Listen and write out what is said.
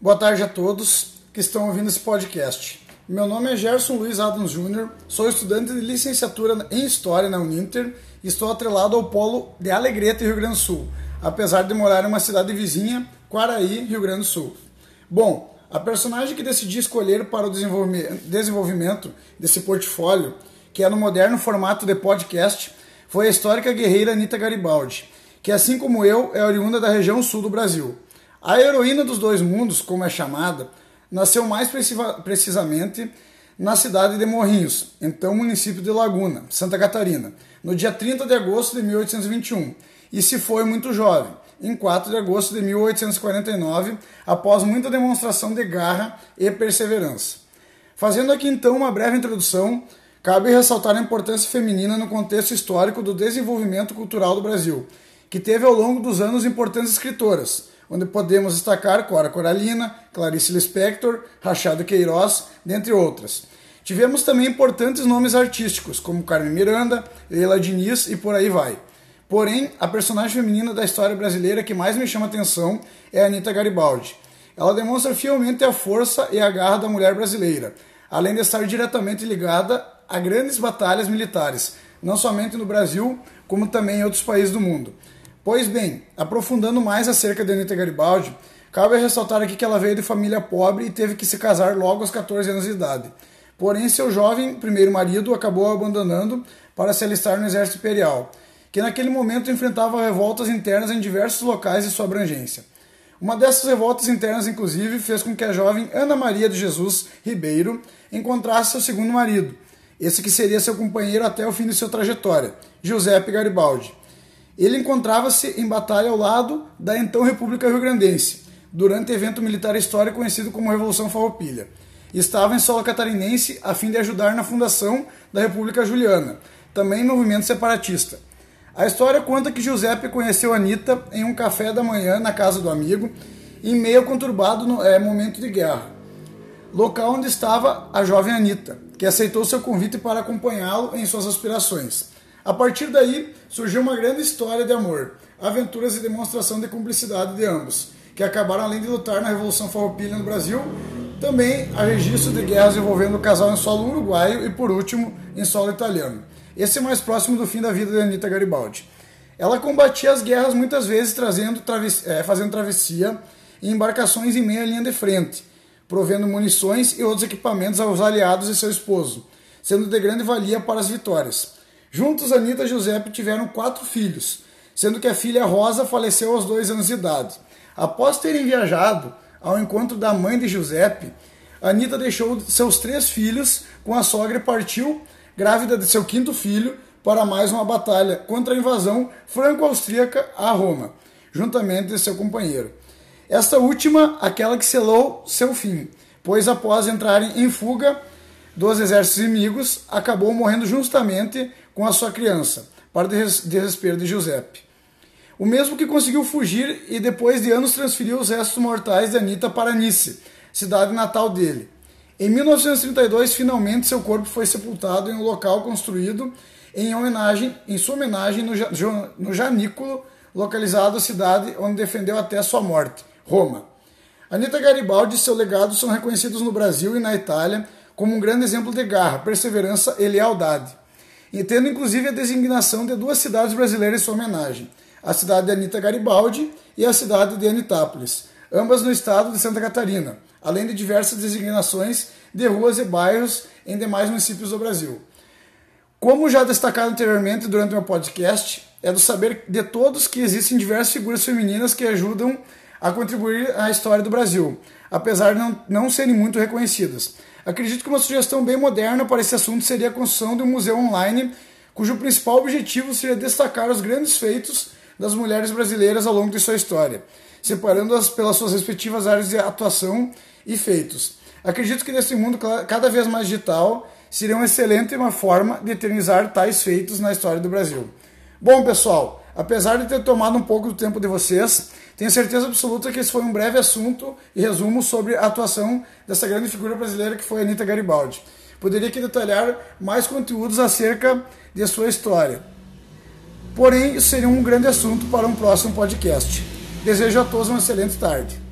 Boa tarde a todos que estão ouvindo esse podcast. Meu nome é Gerson Luiz Adams Júnior, sou estudante de licenciatura em História na Uninter e estou atrelado ao polo de Alegrete, Rio Grande do Sul, apesar de morar em uma cidade vizinha, Quaraí, Rio Grande do Sul. Bom, a personagem que decidi escolher para o desenvolvimento desse portfólio, que é no moderno formato de podcast, foi a histórica guerreira Anita Garibaldi, que assim como eu é oriunda da região sul do Brasil. A heroína dos dois mundos, como é chamada, nasceu mais precisamente na cidade de Morrinhos, então município de Laguna, Santa Catarina, no dia 30 de agosto de 1821, e se foi muito jovem, em 4 de agosto de 1849, após muita demonstração de garra e perseverança. Fazendo aqui então uma breve introdução, cabe ressaltar a importância feminina no contexto histórico do desenvolvimento cultural do Brasil, que teve ao longo dos anos importantes escritoras, onde podemos destacar Cora Coralina, Clarice Lispector, Rachado Queiroz, dentre outras. Tivemos também importantes nomes artísticos, como Carmen Miranda, Leila Diniz e por aí vai. Porém, a personagem feminina da história brasileira que mais me chama atenção é Anita Garibaldi. Ela demonstra fielmente a força e a garra da mulher brasileira, além de estar diretamente ligada a grandes batalhas militares, não somente no Brasil, como também em outros países do mundo. Pois bem, aprofundando mais acerca de Anita Garibaldi, cabe ressaltar aqui que ela veio de família pobre e teve que se casar logo aos 14 anos de idade. Porém, seu jovem primeiro marido acabou abandonando para se alistar no exército imperial, que naquele momento enfrentava revoltas internas em diversos locais de sua abrangência. Uma dessas revoltas internas, inclusive, fez com que a jovem Ana Maria de Jesus Ribeiro encontrasse seu segundo marido, esse que seria seu companheiro até o fim de sua trajetória, Giuseppe Garibaldi. Ele encontrava-se em batalha ao lado da então República Rio-Grandense, durante evento militar histórico conhecido como Revolução Farroupilha. Estava em solo catarinense a fim de ajudar na fundação da República Juliana, também movimento separatista. A história conta que Giuseppe conheceu Anita em um café da manhã na casa do amigo, em meio conturbado no, é, momento de guerra. Local onde estava a jovem Anita, que aceitou seu convite para acompanhá-lo em suas aspirações. A partir daí, surgiu uma grande história de amor, aventuras e demonstração de cumplicidade de ambos, que acabaram além de lutar na Revolução Farroupilha no Brasil, também a registro de guerras envolvendo o casal em solo uruguaio e, por último, em solo italiano. Esse é mais próximo do fim da vida de Anita Garibaldi. Ela combatia as guerras muitas vezes trazendo é, fazendo travessia em embarcações em meia linha de frente, provendo munições e outros equipamentos aos aliados e seu esposo, sendo de grande valia para as vitórias. Juntos, Anitta e Giuseppe tiveram quatro filhos, sendo que a filha Rosa faleceu aos dois anos de idade. Após terem viajado ao encontro da mãe de Giuseppe, Anitta deixou seus três filhos com a sogra e partiu, grávida de seu quinto filho, para mais uma batalha contra a invasão franco-austríaca a Roma, juntamente de seu companheiro. Esta última, aquela que selou seu fim, pois após entrarem em fuga dos exércitos inimigos, acabou morrendo justamente com a sua criança, para desespero de Giuseppe. O mesmo que conseguiu fugir e depois de anos transferiu os restos mortais de Anita para Nice, cidade natal dele. Em 1932, finalmente seu corpo foi sepultado em um local construído em homenagem, em sua homenagem no, no Janículo, localizado na cidade onde defendeu até sua morte, Roma. Anita Garibaldi e seu legado são reconhecidos no Brasil e na Itália como um grande exemplo de garra, perseverança e lealdade e tendo inclusive a designação de duas cidades brasileiras em sua homenagem, a cidade de Anita Garibaldi e a cidade de Anitápolis, ambas no estado de Santa Catarina, além de diversas designações de ruas e bairros em demais municípios do Brasil. Como já destacado anteriormente durante o meu podcast, é do saber de todos que existem diversas figuras femininas que ajudam a contribuir à história do Brasil, apesar de não, não serem muito reconhecidas. Acredito que uma sugestão bem moderna para esse assunto seria a construção de um museu online, cujo principal objetivo seria destacar os grandes feitos das mulheres brasileiras ao longo de sua história, separando-as pelas suas respectivas áreas de atuação e feitos. Acredito que nesse mundo cada vez mais digital seria uma excelente uma forma de eternizar tais feitos na história do Brasil. Bom, pessoal, apesar de ter tomado um pouco do tempo de vocês, tenho certeza absoluta que esse foi um breve assunto e resumo sobre a atuação dessa grande figura brasileira que foi Anita Garibaldi. Poderia aqui detalhar mais conteúdos acerca de sua história. Porém, isso seria um grande assunto para um próximo podcast. Desejo a todos uma excelente tarde.